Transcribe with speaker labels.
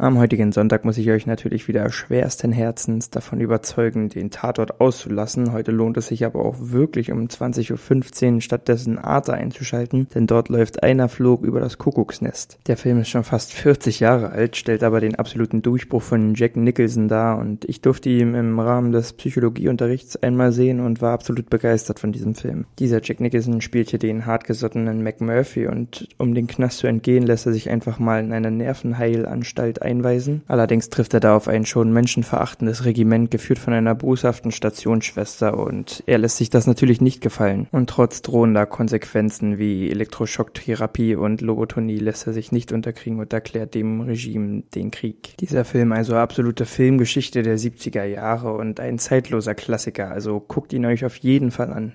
Speaker 1: Am heutigen Sonntag muss ich euch natürlich wieder schwersten Herzens davon überzeugen, den Tatort auszulassen. Heute lohnt es sich aber auch wirklich um 20.15 Uhr stattdessen Arte einzuschalten, denn dort läuft einer Flug über das Kuckucksnest. Der Film ist schon fast 40 Jahre alt, stellt aber den absoluten Durchbruch von Jack Nicholson dar und ich durfte ihn im Rahmen des Psychologieunterrichts einmal sehen und war absolut begeistert von diesem Film. Dieser Jack Nicholson spielt hier den hartgesottenen McMurphy und um den Knast zu entgehen, lässt er sich einfach mal in eine Nervenheilanstalt einweisen. Allerdings trifft er da auf ein schon menschenverachtendes Regiment, geführt von einer boshaften Stationsschwester und er lässt sich das natürlich nicht gefallen. Und trotz drohender Konsequenzen wie Elektroschocktherapie und Lobotonie lässt er sich nicht unterkriegen und erklärt dem Regime den Krieg. Dieser Film also absolute Filmgeschichte der 70er Jahre und ein zeitloser Klassiker, also guckt ihn euch auf jeden Fall an.